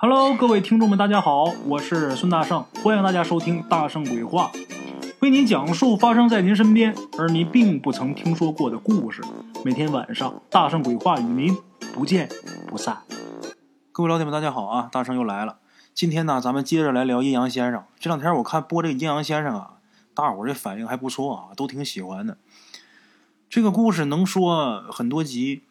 Hello，各位听众们，大家好，我是孙大圣，欢迎大家收听《大圣鬼话》，为您讲述发生在您身边而您并不曾听说过的故事。每天晚上，《大圣鬼话》与您不见不散。各位老铁们，大家好啊！大圣又来了。今天呢，咱们接着来聊阴阳先生。这两天我看播这个阴阳先生啊，大伙儿这反应还不错啊，都挺喜欢的。这个故事能说很多集，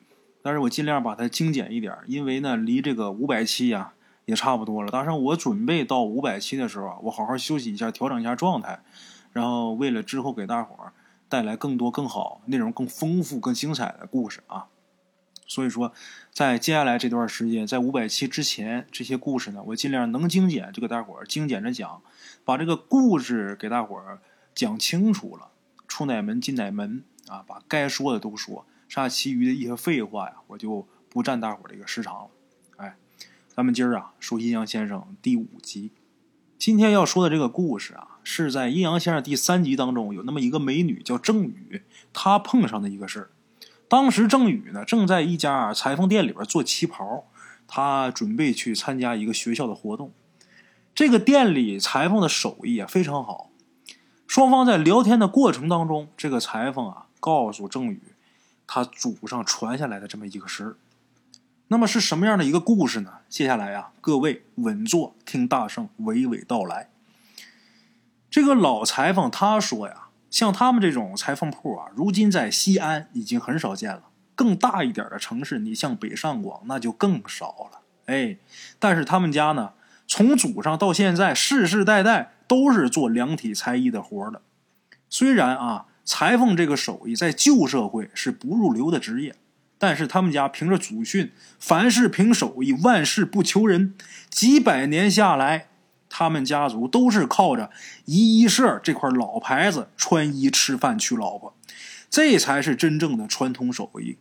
但是我尽量把它精简一点，因为呢，离这个五百期呀。也差不多了，大圣，我准备到五百期的时候，我好好休息一下，调整一下状态，然后为了之后给大伙儿带来更多、更好、内容更丰富、更精彩的故事啊。所以说，在接下来这段时间，在五百期之前，这些故事呢，我尽量能精简就给大伙儿精简着讲，把这个故事给大伙儿讲清楚了，出哪门进哪门啊，把该说的都说，剩下其余的一些废话呀，我就不占大伙儿这个时长了。咱们今儿啊说阴阳先生第五集，今天要说的这个故事啊，是在阴阳先生第三集当中有那么一个美女叫郑宇，她碰上的一个事儿。当时郑宇呢正在一家裁缝店里边做旗袍，她准备去参加一个学校的活动。这个店里裁缝的手艺啊非常好，双方在聊天的过程当中，这个裁缝啊告诉郑宇，他祖上传下来的这么一个事儿。那么是什么样的一个故事呢？接下来呀，各位稳坐，听大圣娓娓道来。这个老裁缝他说呀，像他们这种裁缝铺啊，如今在西安已经很少见了。更大一点的城市，你像北上广，那就更少了。哎，但是他们家呢，从祖上到现在，世世代代都是做量体裁衣的活的。虽然啊，裁缝这个手艺在旧社会是不入流的职业。但是他们家凭着祖训，凡事凭手艺，万事不求人。几百年下来，他们家族都是靠着衣衣社这块老牌子穿衣、吃饭、娶老婆，这才是真正的传统手艺。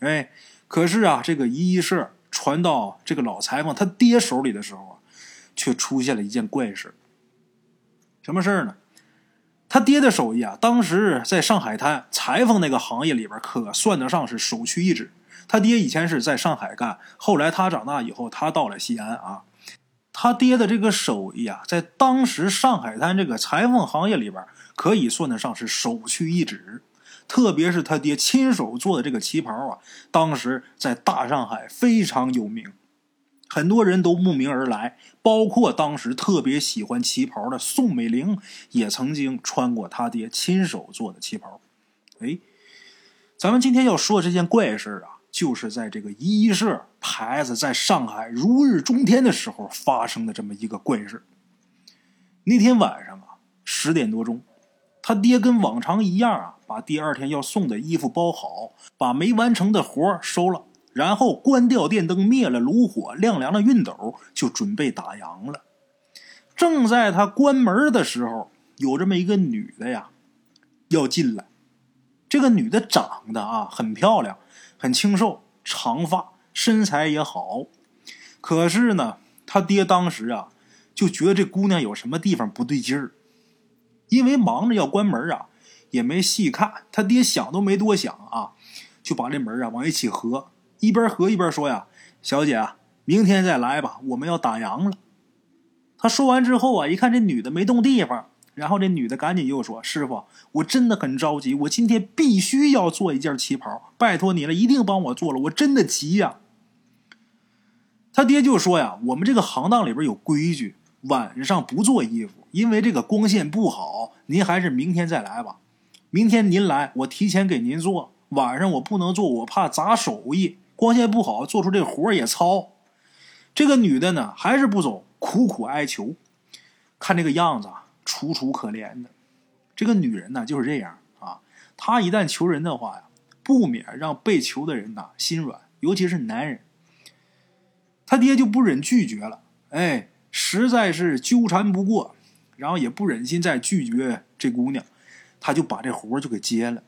哎，可是啊，这个衣衣社传到这个老裁缝他爹手里的时候啊，却出现了一件怪事。什么事儿呢？他爹的手艺啊，当时在上海滩裁缝那个行业里边，可算得上是首屈一指。他爹以前是在上海干，后来他长大以后，他到了西安啊。他爹的这个手艺啊，在当时上海滩这个裁缝行业里边，可以算得上是首屈一指。特别是他爹亲手做的这个旗袍啊，当时在大上海非常有名。很多人都慕名而来，包括当时特别喜欢旗袍的宋美龄，也曾经穿过他爹亲手做的旗袍。哎，咱们今天要说的这件怪事啊，就是在这个衣社牌子在上海如日中天的时候发生的这么一个怪事。那天晚上啊，十点多钟，他爹跟往常一样啊，把第二天要送的衣服包好，把没完成的活收了。然后关掉电灯，灭了炉火，晾凉了熨斗，就准备打烊了。正在他关门的时候，有这么一个女的呀，要进来。这个女的长得啊很漂亮，很清瘦，长发，身材也好。可是呢，他爹当时啊就觉得这姑娘有什么地方不对劲儿，因为忙着要关门啊，也没细看。他爹想都没多想啊，就把这门啊往一起合。一边喝一边说呀：“小姐啊，明天再来吧，我们要打烊了。”他说完之后啊，一看这女的没动地方，然后这女的赶紧又说：“师傅，我真的很着急，我今天必须要做一件旗袍，拜托你了，一定帮我做了，我真的急呀。”他爹就说呀：“我们这个行当里边有规矩，晚上不做衣服，因为这个光线不好。您还是明天再来吧。明天您来，我提前给您做。晚上我不能做，我怕砸手艺。”光线不好，做出这活也糙。这个女的呢，还是不走，苦苦哀求。看这个样子，楚楚可怜的。这个女人呢，就是这样啊。她一旦求人的话呀，不免让被求的人呐心软，尤其是男人。他爹就不忍拒绝了，哎，实在是纠缠不过，然后也不忍心再拒绝这姑娘，他就把这活就给接了。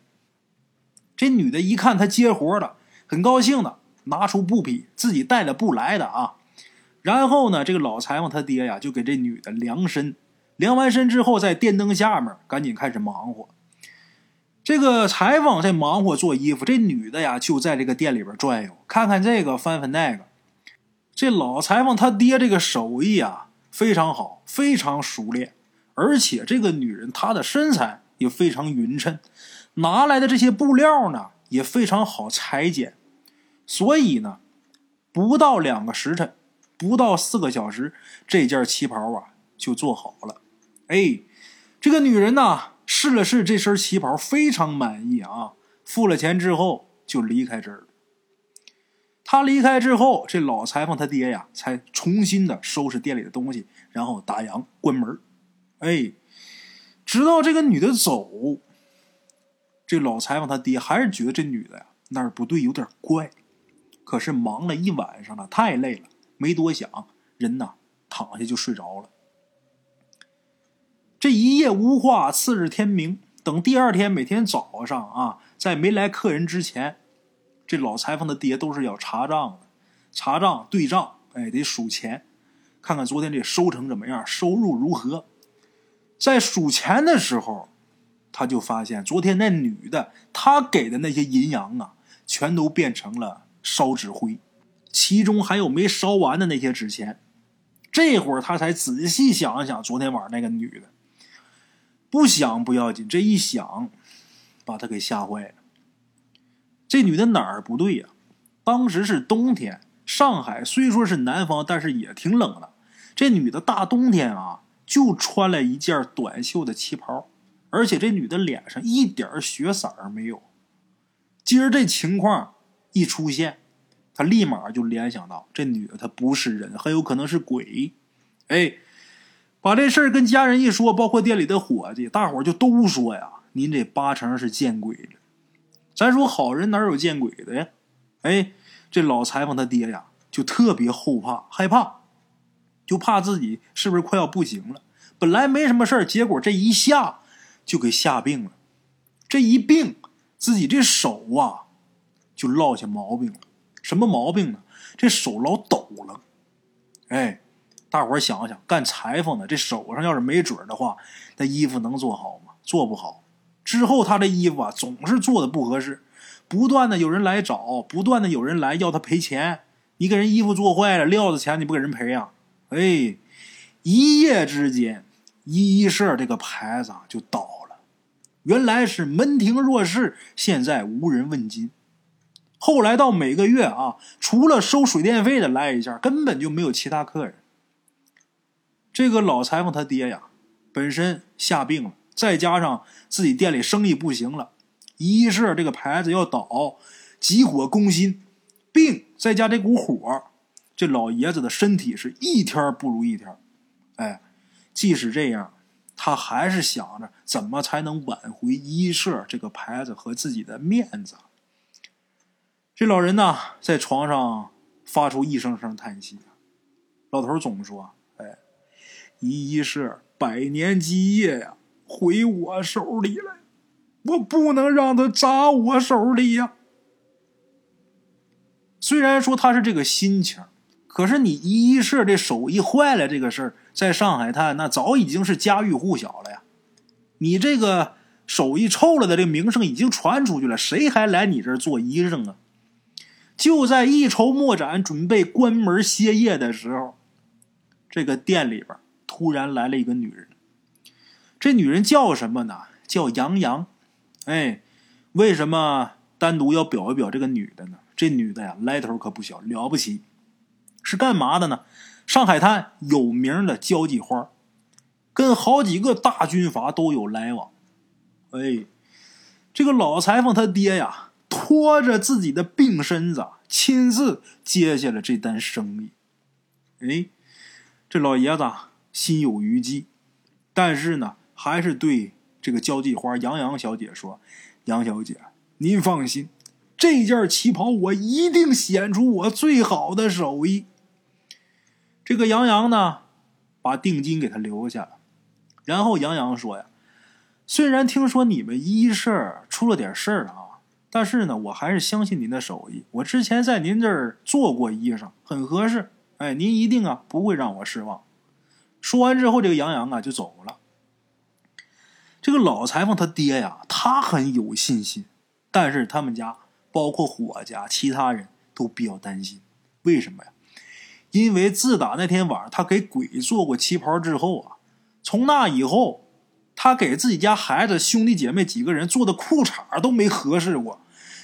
这女的一看他接活了。很高兴的拿出布匹，自己带的布来的啊。然后呢，这个老裁缝他爹呀，就给这女的量身。量完身之后，在电灯下面赶紧开始忙活。这个裁缝在忙活做衣服，这女的呀就在这个店里边转悠，看看这个，翻翻那个。这老裁缝他爹这个手艺啊非常好，非常熟练，而且这个女人她的身材也非常匀称，拿来的这些布料呢也非常好裁剪，所以呢，不到两个时辰，不到四个小时，这件旗袍啊就做好了。哎，这个女人呢试了试这身旗袍，非常满意啊，付了钱之后就离开这儿了。他离开之后，这老裁缝他爹呀，才重新的收拾店里的东西，然后打烊关门。哎，直到这个女的走，这老裁缝他爹还是觉得这女的呀哪儿不对，有点怪。可是忙了一晚上了，太累了，没多想，人呐躺下就睡着了。这一夜无话，次日天明，等第二天每天早上啊，在没来客人之前。这老裁缝的爹都是要查账的，查账对账，哎，得数钱，看看昨天这收成怎么样，收入如何。在数钱的时候，他就发现昨天那女的，她给的那些银洋啊，全都变成了烧纸灰，其中还有没烧完的那些纸钱。这会儿他才仔细想了想昨天晚上那个女的，不想不要紧，这一想，把他给吓坏了。这女的哪儿不对呀？当时是冬天，上海虽说是南方，但是也挺冷的。这女的大冬天啊，就穿了一件短袖的旗袍，而且这女的脸上一点血色儿没有。今儿这情况一出现，他立马就联想到这女的她不是人，很有可能是鬼。哎，把这事儿跟家人一说，包括店里的伙计，大伙就都说呀：“您这八成是见鬼了。”咱说好人哪有见鬼的呀？哎，这老裁缝他爹呀，就特别后怕、害怕，就怕自己是不是快要不行了。本来没什么事儿，结果这一下就给吓病了。这一病，自己这手啊就落下毛病了。什么毛病呢？这手老抖了。哎，大伙儿想想，干裁缝的这手上要是没准的话，那衣服能做好吗？做不好。之后，他这衣服啊总是做的不合适，不断的有人来找，不断的有人来要他赔钱。你给人衣服做坏了，料子钱你不给人赔呀？哎，一夜之间，衣社这个牌子就倒了。原来是门庭若市，现在无人问津。后来到每个月啊，除了收水电费的来一下，根本就没有其他客人。这个老裁缝他爹呀，本身下病了。再加上自己店里生意不行了，一是这个牌子要倒，急火攻心，病再加这股火，这老爷子的身体是一天不如一天。哎，即使这样，他还是想着怎么才能挽回一社这个牌子和自己的面子。这老人呢，在床上发出一声声叹息。老头总说：“哎，一一是百年基业呀。”回我手里来，我不能让他砸我手里呀。虽然说他是这个心情，可是你一一是这手艺坏了这个事儿，在上海滩那早已经是家喻户晓了呀。你这个手艺臭了的这名声已经传出去了，谁还来你这儿做医生啊？就在一筹莫展、准备关门歇业的时候，这个店里边突然来了一个女人。这女人叫什么呢？叫杨洋。哎，为什么单独要表一表这个女的呢？这女的呀，来头可不小，了不起。是干嘛的呢？上海滩有名的交际花，跟好几个大军阀都有来往。哎，这个老裁缝他爹呀，拖着自己的病身子，亲自接下了这单生意。哎，这老爷子心有余悸，但是呢。还是对这个交际花杨洋小姐说：“杨小姐，您放心，这件旗袍我一定显出我最好的手艺。”这个杨洋呢，把定金给他留下了。然后杨洋说：“呀，虽然听说你们一社出了点事儿啊，但是呢，我还是相信您的手艺。我之前在您这儿做过衣裳，很合适。哎，您一定啊不会让我失望。”说完之后，这个杨洋啊就走了。这个老裁缝他爹呀，他很有信心，但是他们家包括伙家其他人都比较担心。为什么呀？因为自打那天晚上他给鬼做过旗袍之后啊，从那以后，他给自己家孩子兄弟姐妹几个人做的裤衩都没合适过，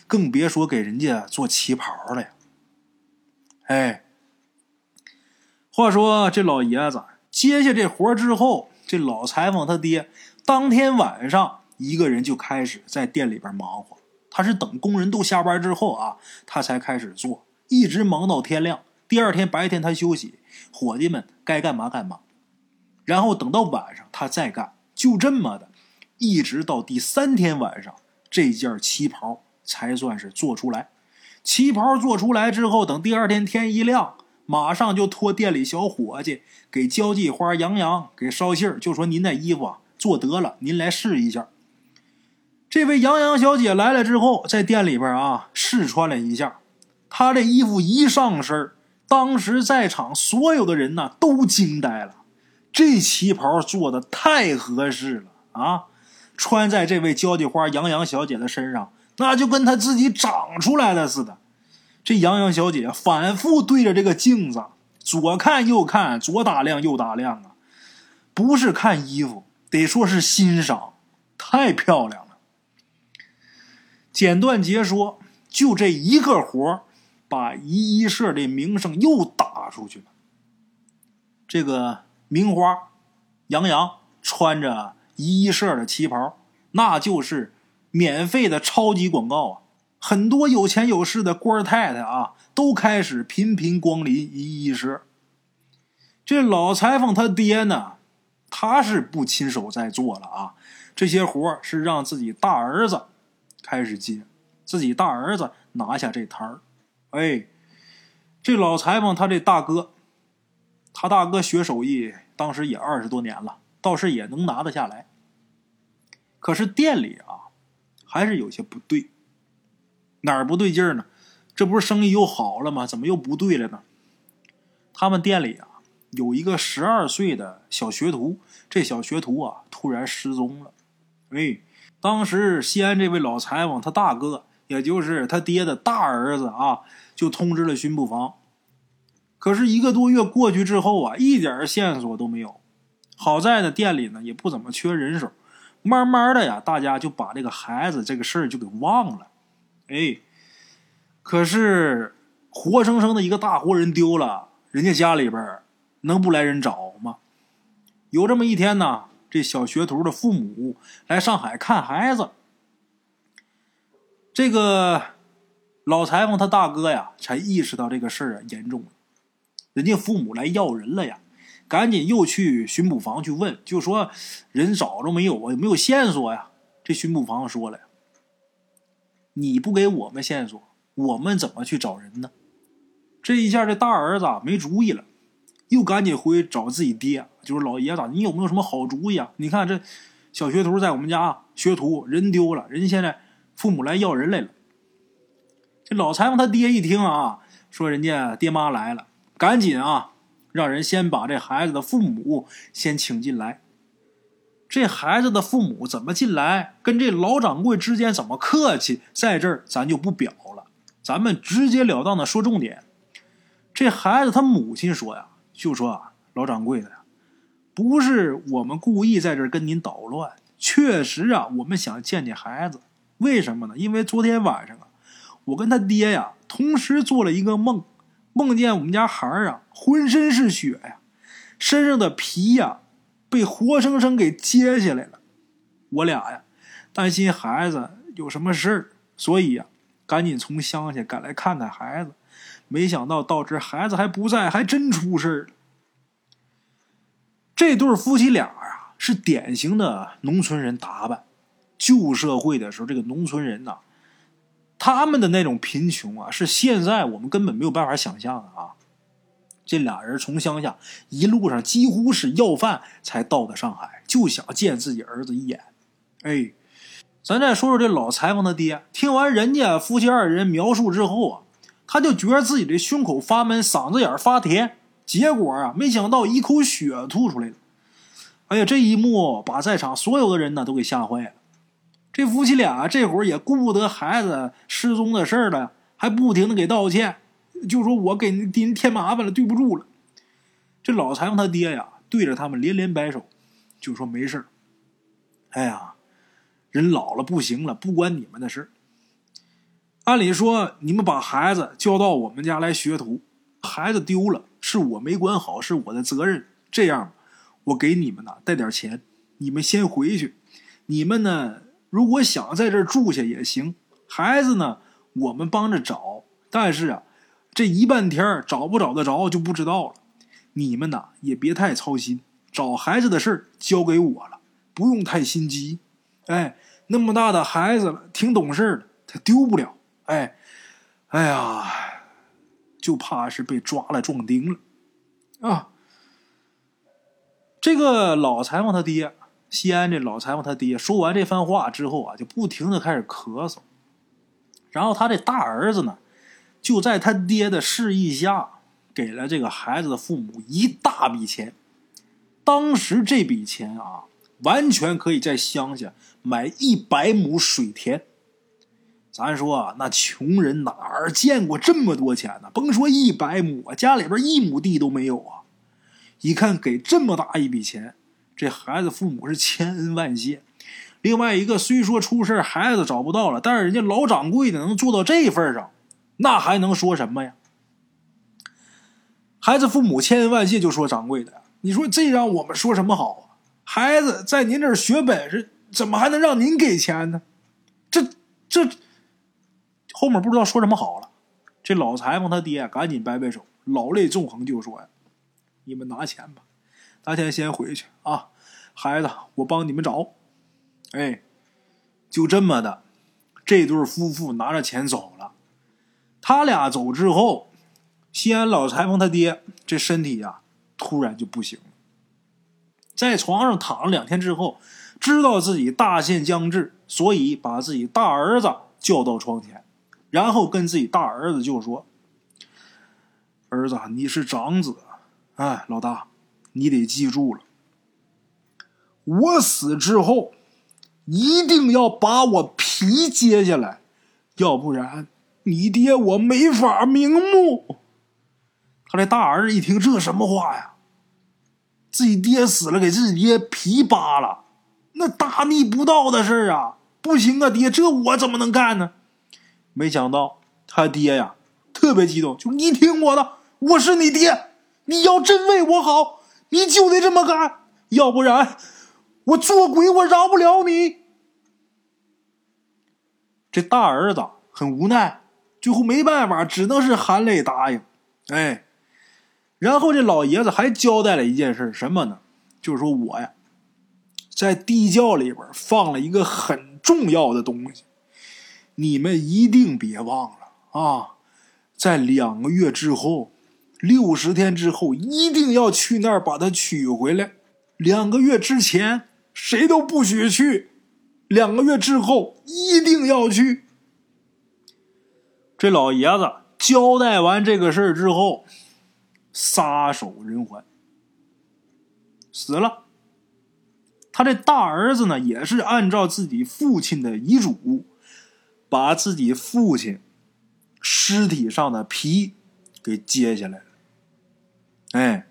更别说给人家做旗袍了呀。哎，话说这老爷子接下这活之后，这老裁缝他爹当天晚上一个人就开始在店里边忙活。他是等工人都下班之后啊，他才开始做，一直忙到天亮。第二天白天他休息，伙计们该干嘛干嘛，然后等到晚上他再干，就这么的，一直到第三天晚上，这件旗袍才算是做出来。旗袍做出来之后，等第二天天一亮，马上就托店里小伙计给交际花杨洋给捎信儿，就说您那衣服啊做得了，您来试一下。这位杨洋小姐来了之后，在店里边啊试穿了一下，她这衣服一上身当时在场所有的人呢都惊呆了，这旗袍做的太合适了啊！穿在这位交际花杨洋小姐的身上，那就跟她自己长出来的似的。这杨洋小姐反复对着这个镜子，左看右看，左打量右打量啊，不是看衣服，得说是欣赏，太漂亮了。简短截说，就这一个活。把一衣社的名声又打出去了。这个名花杨洋穿着一衣社的旗袍，那就是免费的超级广告啊！很多有钱有势的官太太啊，都开始频频光临一衣社。这老裁缝他爹呢，他是不亲手在做了啊，这些活是让自己大儿子开始接，自己大儿子拿下这摊儿。哎，这老裁缝他这大哥，他大哥学手艺，当时也二十多年了，倒是也能拿得下来。可是店里啊，还是有些不对。哪儿不对劲儿呢？这不是生意又好了吗？怎么又不对了呢？他们店里啊，有一个十二岁的小学徒，这小学徒啊，突然失踪了。哎，当时西安这位老裁缝他大哥。也就是他爹的大儿子啊，就通知了巡捕房。可是一个多月过去之后啊，一点线索都没有。好在呢，店里呢也不怎么缺人手，慢慢的呀，大家就把这个孩子这个事儿就给忘了。哎，可是活生生的一个大活人丢了，人家家里边能不来人找吗？有这么一天呢，这小学徒的父母来上海看孩子。这个老裁缝他大哥呀，才意识到这个事儿啊严重了。人家父母来要人了呀，赶紧又去巡捕房去问，就说人找着没有啊？有没有线索呀？这巡捕房说了，你不给我们线索，我们怎么去找人呢？这一下，这大儿子没主意了，又赶紧回去找自己爹，就是老爷子，你有没有什么好主意啊？你看这小学徒在我们家学徒，人丢了，人现在。父母来要人来了，这老裁缝他爹一听啊，说人家爹妈来了，赶紧啊，让人先把这孩子的父母先请进来。这孩子的父母怎么进来，跟这老掌柜之间怎么客气，在这儿咱就不表了，咱们直截了当的说重点。这孩子他母亲说呀，就说啊，老掌柜的呀，不是我们故意在这儿跟您捣乱，确实啊，我们想见见孩子。为什么呢？因为昨天晚上啊，我跟他爹呀同时做了一个梦，梦见我们家孩儿啊浑身是血呀，身上的皮呀被活生生给揭下来了。我俩呀担心孩子有什么事儿，所以呀赶紧从乡下赶来看看孩子。没想到到这孩子还不在，还真出事儿了。这对夫妻俩啊是典型的农村人打扮。旧社会的时候，这个农村人呐，他们的那种贫穷啊，是现在我们根本没有办法想象的啊。这俩人从乡下一路上几乎是要饭才到的上海，就想见自己儿子一眼。哎，咱再说说这老裁缝他爹，听完人家夫妻二人描述之后啊，他就觉得自己的胸口发闷，嗓子眼发甜，结果啊，没想到一口血吐出来了。哎呀，这一幕把在场所有的人呢都给吓坏了。这夫妻俩这会儿也顾不得孩子失踪的事儿了，还不停的给道歉，就说我给您添麻烦了，对不住了。这老裁缝他爹呀，对着他们连连摆手，就说没事哎呀，人老了不行了，不关你们的事儿按理说，你们把孩子交到我们家来学徒，孩子丢了是我没管好，是我的责任。这样，我给你们呢带点钱，你们先回去。你们呢，如果想在这儿住下也行。孩子呢，我们帮着找。但是啊，这一半天找不找得着就不知道了。你们呐也别太操心，找孩子的事儿交给我了，不用太心急。哎，那么大的孩子了，挺懂事的，他丢不了。哎，哎呀，就怕是被抓了壮丁了啊！这个老裁缝他爹，西安这老裁缝他爹，说完这番话之后啊，就不停的开始咳嗽。然后他这大儿子呢，就在他爹的示意下，给了这个孩子的父母一大笔钱。当时这笔钱啊，完全可以在乡下买一百亩水田。咱说啊，那穷人哪儿见过这么多钱呢？甭说一百亩，家里边一亩地都没有啊！一看给这么大一笔钱，这孩子父母是千恩万谢。另外一个，虽说出事孩子找不到了，但是人家老掌柜的能做到这份上，那还能说什么呀？孩子父母千恩万谢，就说掌柜的，你说这让我们说什么好啊？孩子在您这儿学本事，怎么还能让您给钱呢？这这。后面不知道说什么好了，这老裁缝他爹赶紧摆摆手，老泪纵横，就说：“呀，你们拿钱吧，咱先先回去啊，孩子，我帮你们找。”哎，就这么的，这对夫妇拿着钱走了。他俩走之后，西安老裁缝他爹这身体呀，突然就不行了，在床上躺了两天之后，知道自己大限将至，所以把自己大儿子叫到床前。然后跟自己大儿子就说：“儿子，你是长子，哎，老大，你得记住了，我死之后一定要把我皮揭下来，要不然你爹我没法瞑目。”他这大儿子一听这什么话呀？自己爹死了，给自己爹皮扒了，那大逆不道的事啊！不行啊，爹，这我怎么能干呢？没想到他爹呀，特别激动，就你听我的，我是你爹，你要真为我好，你就得这么干，要不然我做鬼我饶不了你。这大儿子很无奈，最后没办法，只能是含泪答应。哎，然后这老爷子还交代了一件事，什么呢？就是说我呀，在地窖里边放了一个很重要的东西。你们一定别忘了啊，在两个月之后，六十天之后，一定要去那儿把它取回来。两个月之前谁都不许去，两个月之后一定要去。这老爷子交代完这个事儿之后，撒手人寰，死了。他这大儿子呢，也是按照自己父亲的遗嘱。把自己父亲尸体上的皮给接下来了。哎，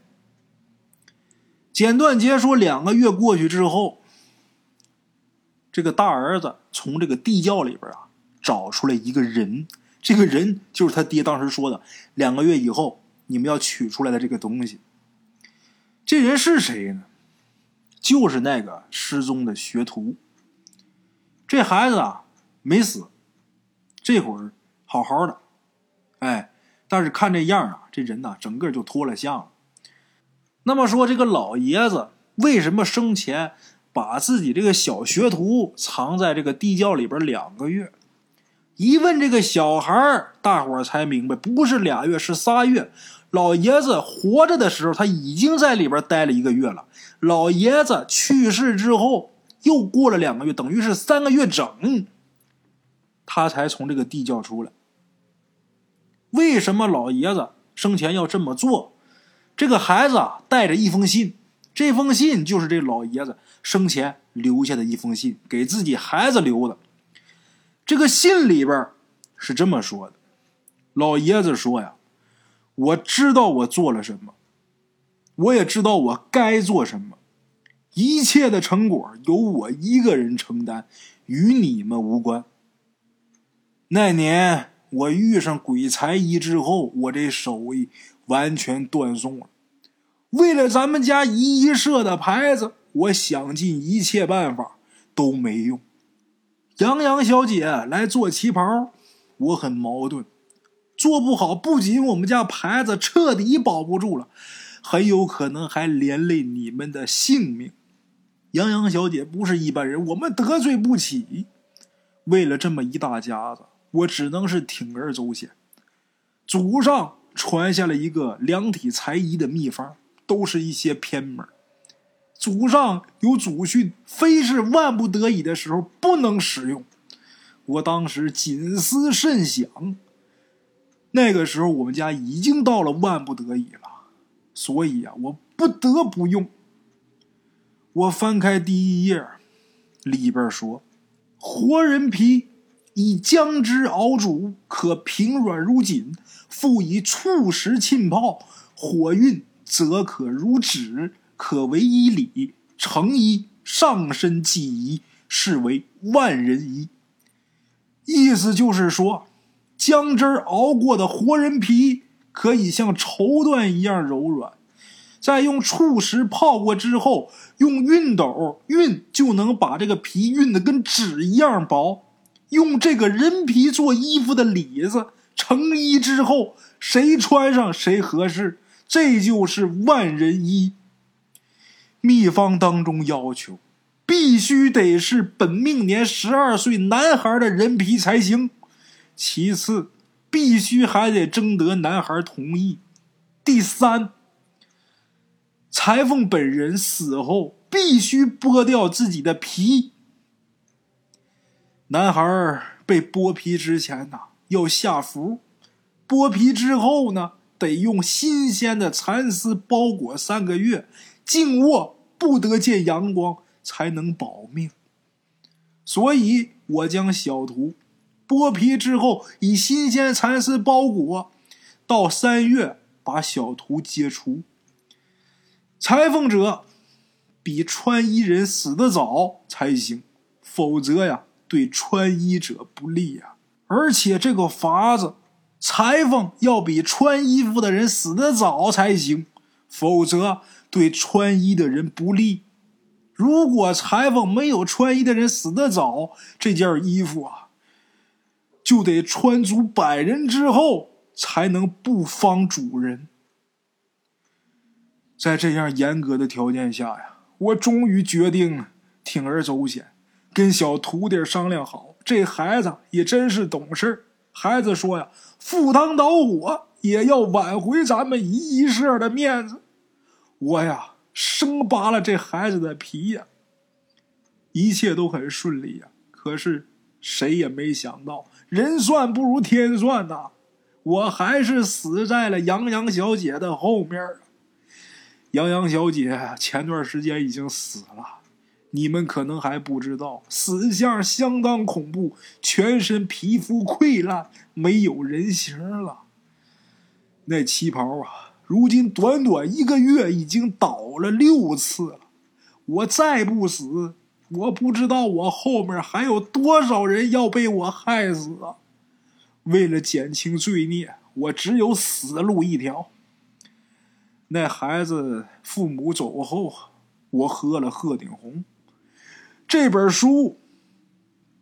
简短截说，两个月过去之后，这个大儿子从这个地窖里边啊找出来一个人，这个人就是他爹当时说的，两个月以后你们要取出来的这个东西。这人是谁呢？就是那个失踪的学徒。这孩子啊没死。这会儿好好的，哎，但是看这样啊，这人呐，整个就脱了相了。那么说，这个老爷子为什么生前把自己这个小学徒藏在这个地窖里边两个月？一问这个小孩大伙儿才明白，不是俩月，是仨月。老爷子活着的时候，他已经在里边待了一个月了。老爷子去世之后，又过了两个月，等于是三个月整。他才从这个地窖出来。为什么老爷子生前要这么做？这个孩子，带着一封信，这封信就是这老爷子生前留下的一封信，给自己孩子留的。这个信里边是这么说的：老爷子说呀，我知道我做了什么，我也知道我该做什么，一切的成果由我一个人承担，与你们无关。那年我遇上鬼才医之后，我这手艺完全断送了。为了咱们家医医社的牌子，我想尽一切办法都没用。杨洋小姐来做旗袍，我很矛盾。做不好，不仅我们家牌子彻底保不住了，很有可能还连累你们的性命。杨洋小姐不是一般人，我们得罪不起。为了这么一大家子，我只能是铤而走险。祖上传下了一个量体裁衣的秘方，都是一些偏门。祖上有祖训，非是万不得已的时候不能使用。我当时谨思慎想。那个时候，我们家已经到了万不得已了，所以啊，我不得不用。我翻开第一页，里边说：“活人皮以姜汁熬煮，可平软如锦；复以醋食浸泡，火运则可如纸，可为衣里成衣，上身系衣，是为万人衣。”意思就是说。姜汁熬过的活人皮可以像绸缎一样柔软，再用醋食泡过之后，用熨斗熨就能把这个皮熨的跟纸一样薄。用这个人皮做衣服的里子成衣之后，谁穿上谁合适，这就是万人衣。秘方当中要求，必须得是本命年十二岁男孩的人皮才行。其次，必须还得征得男孩同意。第三，裁缝本人死后必须剥掉自己的皮。男孩被剥皮之前呢，要下符；剥皮之后呢，得用新鲜的蚕丝包裹三个月，静卧不得见阳光，才能保命。所以，我将小图。剥皮之后，以新鲜蚕丝包裹，到三月把小图解除。裁缝者比穿衣人死得早才行，否则呀，对穿衣者不利呀。而且这个法子，裁缝要比穿衣服的人死得早才行，否则对穿衣的人不利。如果裁缝没有穿衣的人死得早，这件衣服啊。就得穿足百人之后，才能不方主人。在这样严格的条件下呀，我终于决定铤而走险，跟小徒弟商量好。这孩子也真是懂事孩子说呀：“赴汤蹈火也要挽回咱们一社的面子。”我呀，生扒了这孩子的皮呀。一切都很顺利呀，可是谁也没想到。人算不如天算呐，我还是死在了杨洋小姐的后面杨洋小姐前段时间已经死了，你们可能还不知道，死相相当恐怖，全身皮肤溃烂，没有人形了。那旗袍啊，如今短短一个月已经倒了六次了。我再不死。我不知道我后面还有多少人要被我害死啊！为了减轻罪孽，我只有死路一条。那孩子父母走后，我喝了鹤顶红。这本书，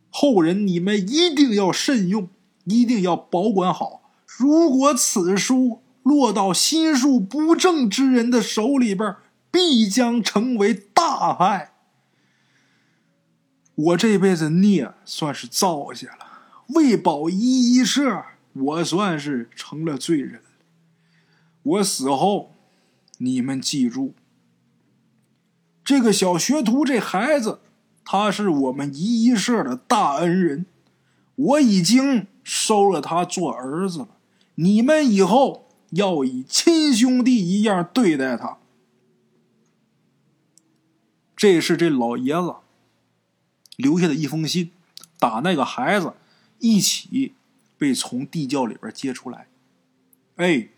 后人你们一定要慎用，一定要保管好。如果此书落到心术不正之人的手里边，必将成为大害。我这辈子孽算是造下了，为保一一社，我算是成了罪人。我死后，你们记住，这个小学徒这孩子，他是我们一一社的大恩人，我已经收了他做儿子了。你们以后要以亲兄弟一样对待他。这是这老爷子。留下的一封信，打那个孩子一起被从地窖里边接出来。哎，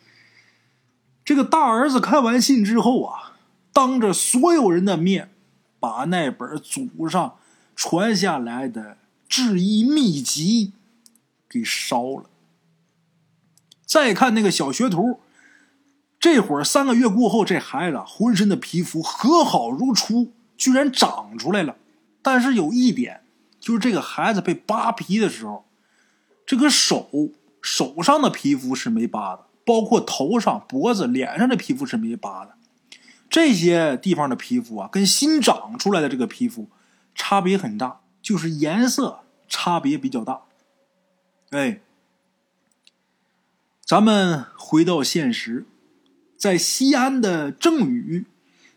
这个大儿子看完信之后啊，当着所有人的面，把那本祖上传下来的制医秘籍给烧了。再看那个小学徒，这会儿三个月过后，这孩子浑身的皮肤和好如初，居然长出来了。但是有一点，就是这个孩子被扒皮的时候，这个手手上的皮肤是没扒的，包括头上、脖子、脸上的皮肤是没扒的。这些地方的皮肤啊，跟新长出来的这个皮肤差别很大，就是颜色差别比较大。哎。咱们回到现实，在西安的郑宇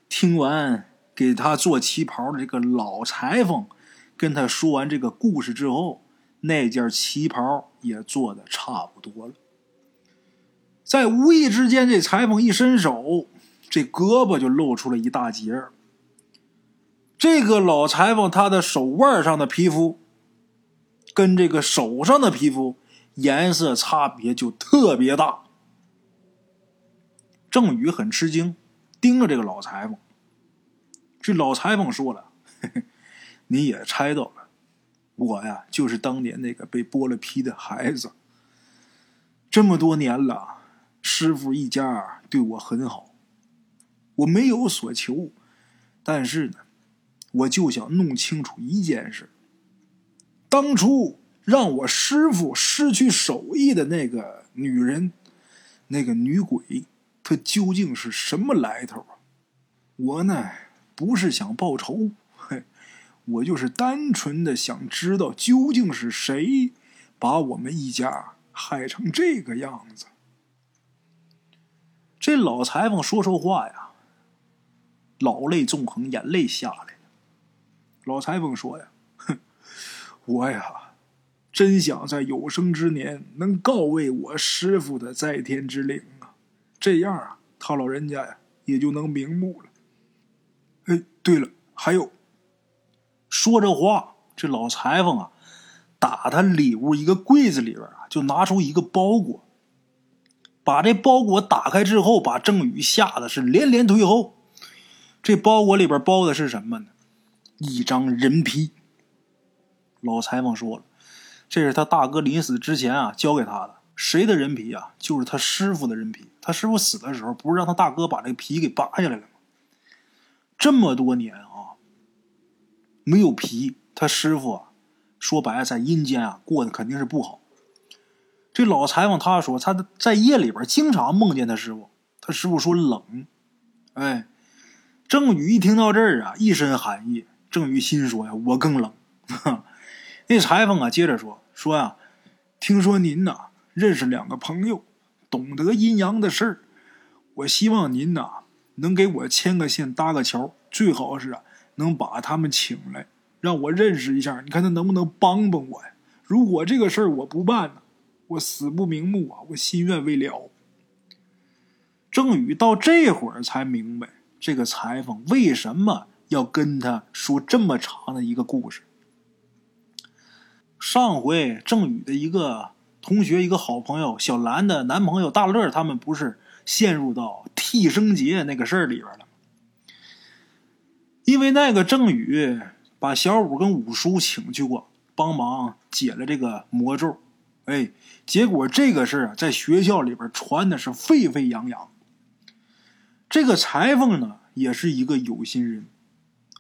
听完给他做旗袍的这个老裁缝跟他说完这个故事之后，那件旗袍也做的差不多了。在无意之间，这裁缝一伸手，这胳膊就露出了一大截儿这个老裁缝他的手腕上的皮肤跟这个手上的皮肤。颜色差别就特别大。郑宇很吃惊，盯着这个老裁缝。这老裁缝说了：“你也猜到了，我呀就是当年那个被剥了皮的孩子。这么多年了，师傅一家对我很好，我没有所求，但是呢，我就想弄清楚一件事：当初。”让我师傅失去手艺的那个女人，那个女鬼，她究竟是什么来头啊？我呢，不是想报仇，嘿，我就是单纯的想知道究竟是谁把我们一家害成这个样子。这老裁缝说说话呀，老泪纵横，眼泪下来。老裁缝说呀：“哼，我呀。”真想在有生之年能告慰我师傅的在天之灵啊，这样啊，他老人家呀也就能瞑目了。哎，对了，还有，说这话，这老裁缝啊，打他里屋一个柜子里边啊，就拿出一个包裹，把这包裹打开之后，把郑宇吓得是连连退后。这包裹里边包的是什么呢？一张人皮。老裁缝说了。这是他大哥临死之前啊交给他的，谁的人皮啊？就是他师傅的人皮。他师傅死的时候，不是让他大哥把这皮给扒下来了吗？这么多年啊，没有皮，他师傅啊，说白了在阴间啊过得肯定是不好。这老裁缝他说他在夜里边经常梦见他师傅，他师傅说冷。哎，郑宇一听到这儿啊，一身寒意。郑宇心说呀，我更冷。那裁缝啊，接着说说呀，听说您呐认识两个朋友，懂得阴阳的事儿，我希望您呐能给我牵个线搭个桥，最好是啊能把他们请来，让我认识一下，你看他能不能帮帮我呀？如果这个事儿我不办呢，我死不瞑目啊，我心愿未了。郑宇到这会儿才明白，这个裁缝为什么要跟他说这么长的一个故事。上回郑宇的一个同学，一个好朋友小兰的男朋友大乐，他们不是陷入到替生劫那个事儿里边了？因为那个郑宇把小五跟五叔请去过，帮忙解了这个魔咒，哎，结果这个事儿，在学校里边传的是沸沸扬扬。这个裁缝呢，也是一个有心人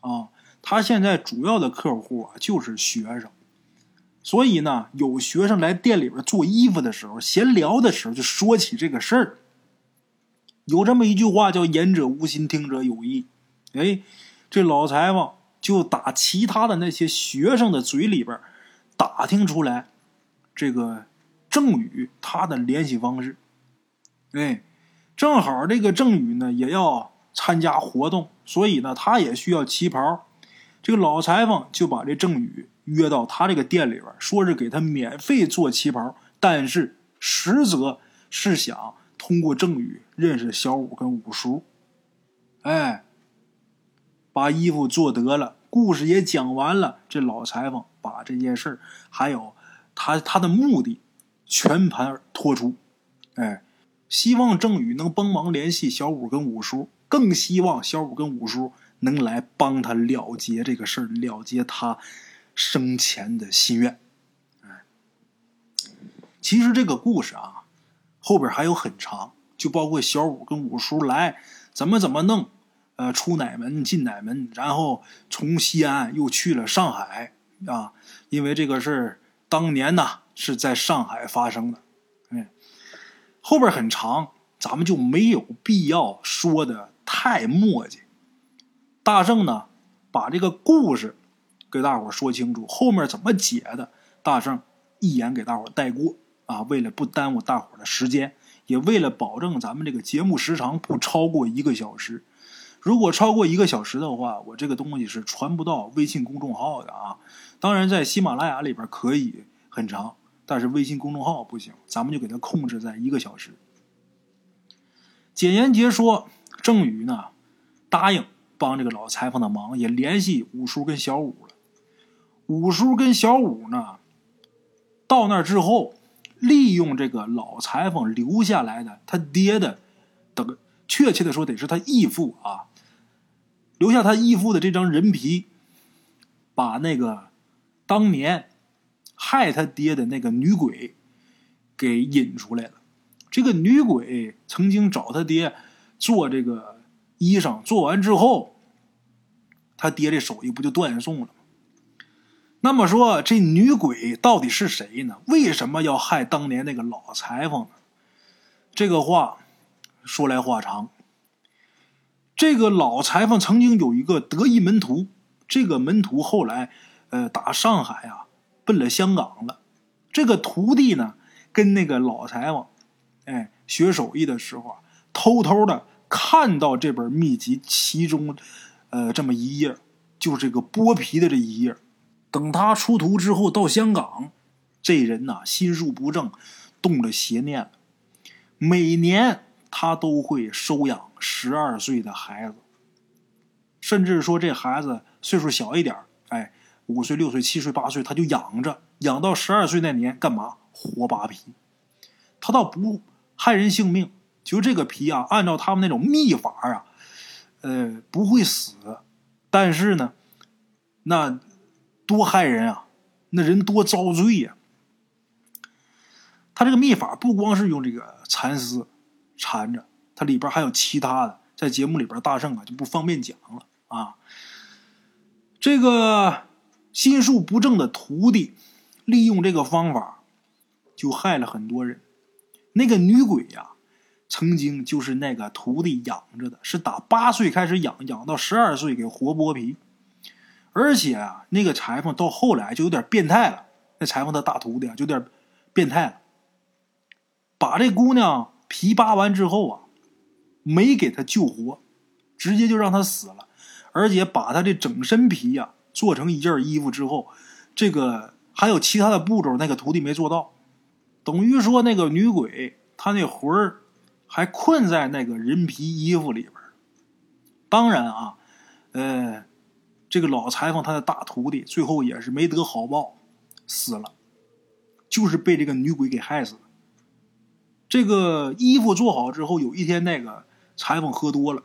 啊，他现在主要的客户啊，就是学生。所以呢，有学生来店里边做衣服的时候，闲聊的时候就说起这个事儿。有这么一句话叫“言者无心，听者有意”。哎，这老裁缝就打其他的那些学生的嘴里边打听出来，这个郑宇他的联系方式。哎，正好这个郑宇呢也要参加活动，所以呢他也需要旗袍。这个老裁缝就把这郑宇。约到他这个店里边，说是给他免费做旗袍，但是实则是想通过郑宇认识小五跟五叔。哎，把衣服做得了，故事也讲完了，这老裁缝把这件事还有他他的目的全盘托出。哎，希望郑宇能帮忙联系小五跟五叔，更希望小五跟五叔能来帮他了结这个事儿，了结他生前的心愿。哎，其实这个故事啊，后边还有很长，就包括小五跟五叔来怎么怎么弄，呃，出哪门进哪门，然后从西安又去了上海啊，因为这个事儿当年呢是在上海发生的。后边很长，咱们就没有必要说的太墨迹。大圣呢，把这个故事给大伙说清楚，后面怎么解的，大圣一眼给大伙带过啊。为了不耽误大伙的时间，也为了保证咱们这个节目时长不超过一个小时。如果超过一个小时的话，我这个东西是传不到微信公众号的啊。当然，在喜马拉雅里边可以很长。但是微信公众号不行，咱们就给他控制在一个小时。简言杰说，郑宇呢答应帮这个老裁缝的忙，也联系五叔跟小五了。五叔跟小五呢到那之后，利用这个老裁缝留下来的他爹的，等确切的说得是他义父啊，留下他义父的这张人皮，把那个当年。害他爹的那个女鬼，给引出来了。这个女鬼曾经找他爹做这个衣裳，做完之后，他爹这手艺不就断送了吗？那么说，这女鬼到底是谁呢？为什么要害当年那个老裁缝呢？这个话说来话长。这个老裁缝曾经有一个得意门徒，这个门徒后来，呃，打上海啊。奔了香港了，这个徒弟呢，跟那个老裁缝，哎，学手艺的时候啊，偷偷的看到这本秘籍其中，呃，这么一页，就是这个剥皮的这一页。等他出徒之后到香港，这人呐，心术不正，动了邪念。每年他都会收养十二岁的孩子，甚至说这孩子岁数小一点，五岁、六岁、七岁、八岁，他就养着，养到十二岁那年，干嘛活扒皮？他倒不害人性命，就这个皮啊，按照他们那种秘法啊，呃，不会死，但是呢，那多害人啊，那人多遭罪呀。他这个秘法不光是用这个蚕丝缠着，它里边还有其他的，在节目里边大圣啊就不方便讲了啊。这个。心术不正的徒弟，利用这个方法，就害了很多人。那个女鬼呀，曾经就是那个徒弟养着的，是打八岁开始养，养到十二岁给活剥皮。而且啊，那个裁缝到后来就有点变态了。那裁缝的大徒弟啊，就有点变态了，把这姑娘皮扒完之后啊，没给她救活，直接就让她死了，而且把她这整身皮呀。做成一件衣服之后，这个还有其他的步骤，那个徒弟没做到，等于说那个女鬼她那魂儿还困在那个人皮衣服里边当然啊，呃，这个老裁缝他的大徒弟最后也是没得好报，死了，就是被这个女鬼给害死的。这个衣服做好之后，有一天那个裁缝喝多了，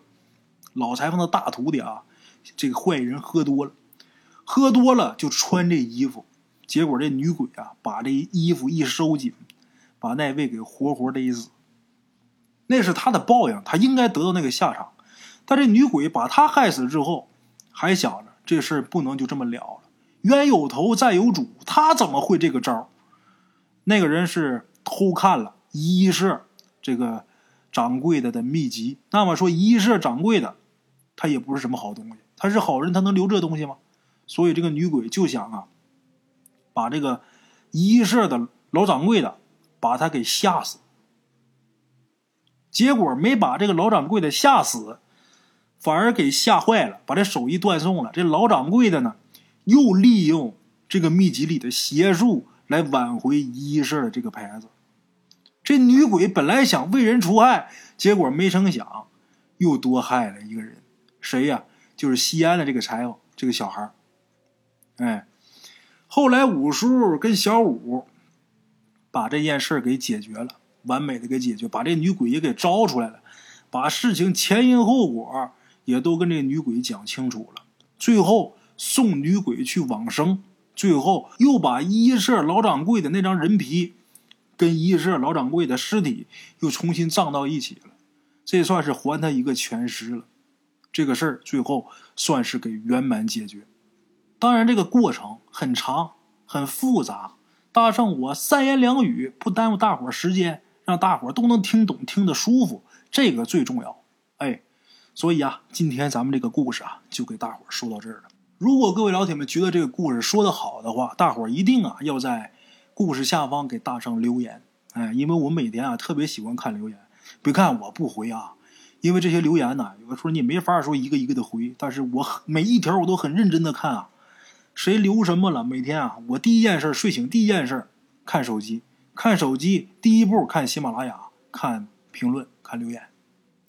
老裁缝的大徒弟啊，这个坏人喝多了。喝多了就穿这衣服，结果这女鬼啊，把这衣服一收紧，把那位给活活勒死。那是他的报应，他应该得到那个下场。但这女鬼把他害死之后，还想着这事儿不能就这么了了。冤有头债有主，他怎么会这个招？那个人是偷看了一社这个掌柜的的秘籍。那么说一社掌柜的，他也不是什么好东西。他是好人，他能留这东西吗？所以这个女鬼就想啊，把这个一社的老掌柜的把他给吓死。结果没把这个老掌柜的吓死，反而给吓坏了，把这手艺断送了。这老掌柜的呢，又利用这个秘籍里的邪术来挽回一社的这个牌子。这女鬼本来想为人除害，结果没成想又多害了一个人。谁呀？就是西安的这个裁缝，这个小孩哎，后来五叔跟小五把这件事给解决了。完美的给解决，把这女鬼也给招出来了，把事情前因后果也都跟这女鬼讲清楚了。最后送女鬼去往生，最后又把一社老掌柜的那张人皮跟一社老掌柜的尸体又重新葬到一起了，这算是还他一个全尸了。这个事儿最后算是给圆满解决。当然，这个过程很长很复杂。大圣，我三言两语不耽误大伙儿时间，让大伙儿都能听懂，听得舒服，这个最重要。哎，所以啊，今天咱们这个故事啊，就给大伙儿说到这儿了。如果各位老铁们觉得这个故事说的好的话，大伙儿一定啊要在故事下方给大圣留言。哎，因为我每天啊特别喜欢看留言，别看我不回啊，因为这些留言呢，有的时候你没法说一个一个的回，但是我每一条我都很认真的看啊。谁留什么了？每天啊，我第一件事睡醒第一件事看手机，看手机第一步看喜马拉雅，看评论，看留言，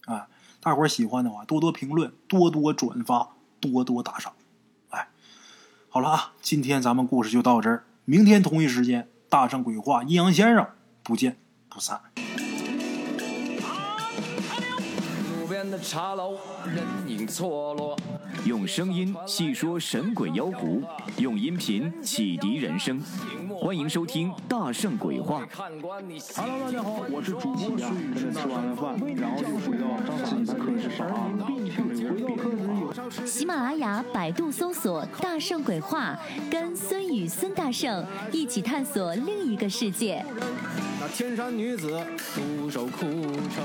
啊，大伙喜欢的话多多评论，多多转发，多多打赏，哎，好了啊，今天咱们故事就到这儿，明天同一时间，大圣鬼话，阴阳先生不见不散。的茶楼，人影错落。用声音细说神鬼妖狐，用音频启迪人生。欢迎收听《大圣鬼话》。Hello，大家好，我是主播孙宇晨。吃完了饭，然后就回到自己的课室上课喜马拉雅、百度搜索“大圣鬼话”，跟孙宇、孙大圣一起探索另一个世界。那天山女子独守空城，